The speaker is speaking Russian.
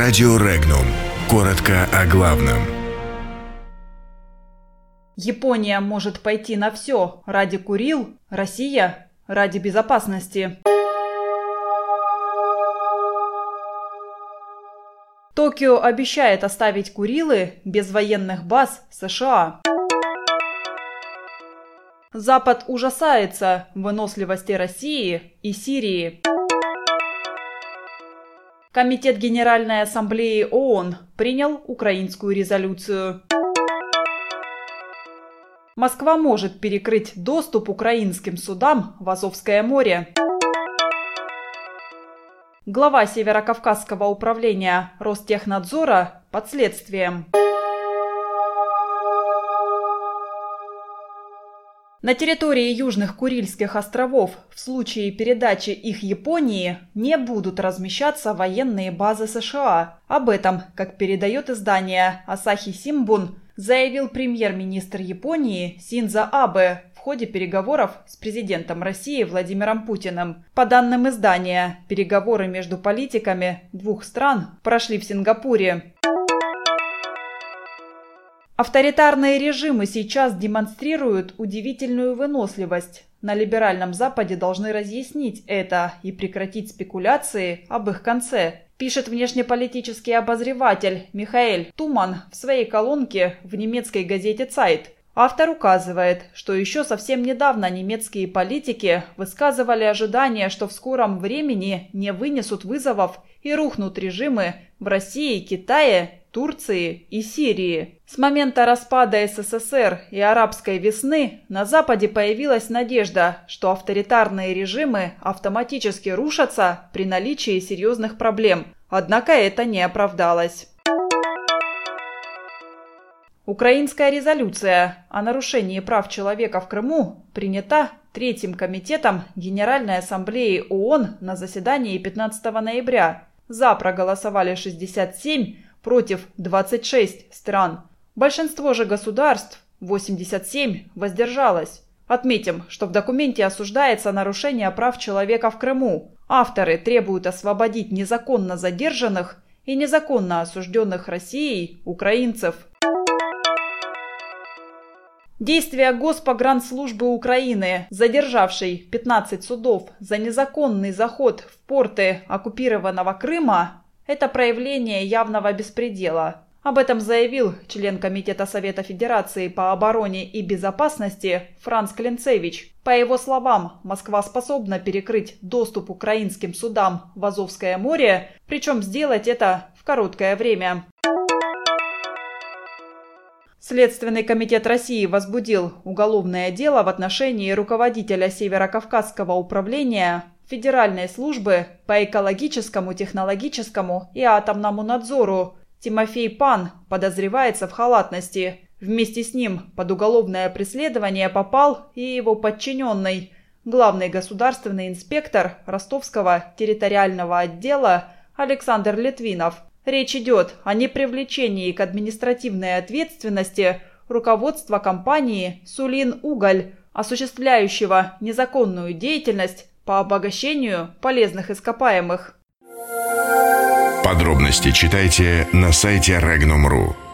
Радио Регнум. Коротко о главном. Япония может пойти на все ради Курил, Россия ради безопасности. Токио обещает оставить Курилы без военных баз США. Запад ужасается выносливости России и Сирии. Комитет Генеральной Ассамблеи ООН принял украинскую резолюцию. Москва может перекрыть доступ украинским судам в Азовское море. Глава Северокавказского управления Ростехнадзора под следствием. На территории Южных Курильских островов в случае передачи их Японии не будут размещаться военные базы США. Об этом, как передает издание Асахи Симбун, заявил премьер-министр Японии Синза Абе в ходе переговоров с президентом России Владимиром Путиным. По данным издания, переговоры между политиками двух стран прошли в Сингапуре. Авторитарные режимы сейчас демонстрируют удивительную выносливость. На либеральном Западе должны разъяснить это и прекратить спекуляции об их конце, пишет внешнеполитический обозреватель Михаэль Туман в своей колонке в немецкой газете «Цайт». Автор указывает, что еще совсем недавно немецкие политики высказывали ожидания, что в скором времени не вынесут вызовов и рухнут режимы в России, Китае Турции и Сирии. С момента распада СССР и арабской весны на Западе появилась надежда, что авторитарные режимы автоматически рушатся при наличии серьезных проблем. Однако это не оправдалось. Украинская резолюция о нарушении прав человека в Крыму принята Третьим комитетом Генеральной Ассамблеи ООН на заседании 15 ноября. За проголосовали 67, против 26 стран. Большинство же государств, 87, воздержалось. Отметим, что в документе осуждается нарушение прав человека в Крыму. Авторы требуют освободить незаконно задержанных и незаконно осужденных Россией украинцев. Действия Госпогранслужбы Украины, задержавшей 15 судов за незаконный заход в порты оккупированного Крыма, это проявление явного беспредела. Об этом заявил член Комитета Совета Федерации по обороне и безопасности Франц Клинцевич. По его словам, Москва способна перекрыть доступ украинским судам в Азовское море, причем сделать это в короткое время. Следственный комитет России возбудил уголовное дело в отношении руководителя Северокавказского управления Федеральной службы по экологическому, технологическому и атомному надзору Тимофей Пан подозревается в халатности. Вместе с ним под уголовное преследование попал и его подчиненный, главный государственный инспектор Ростовского территориального отдела Александр Литвинов. Речь идет о непривлечении к административной ответственности руководства компании «Сулин Уголь», осуществляющего незаконную деятельность по обогащению полезных ископаемых. Подробности читайте на сайте Regnum.ru.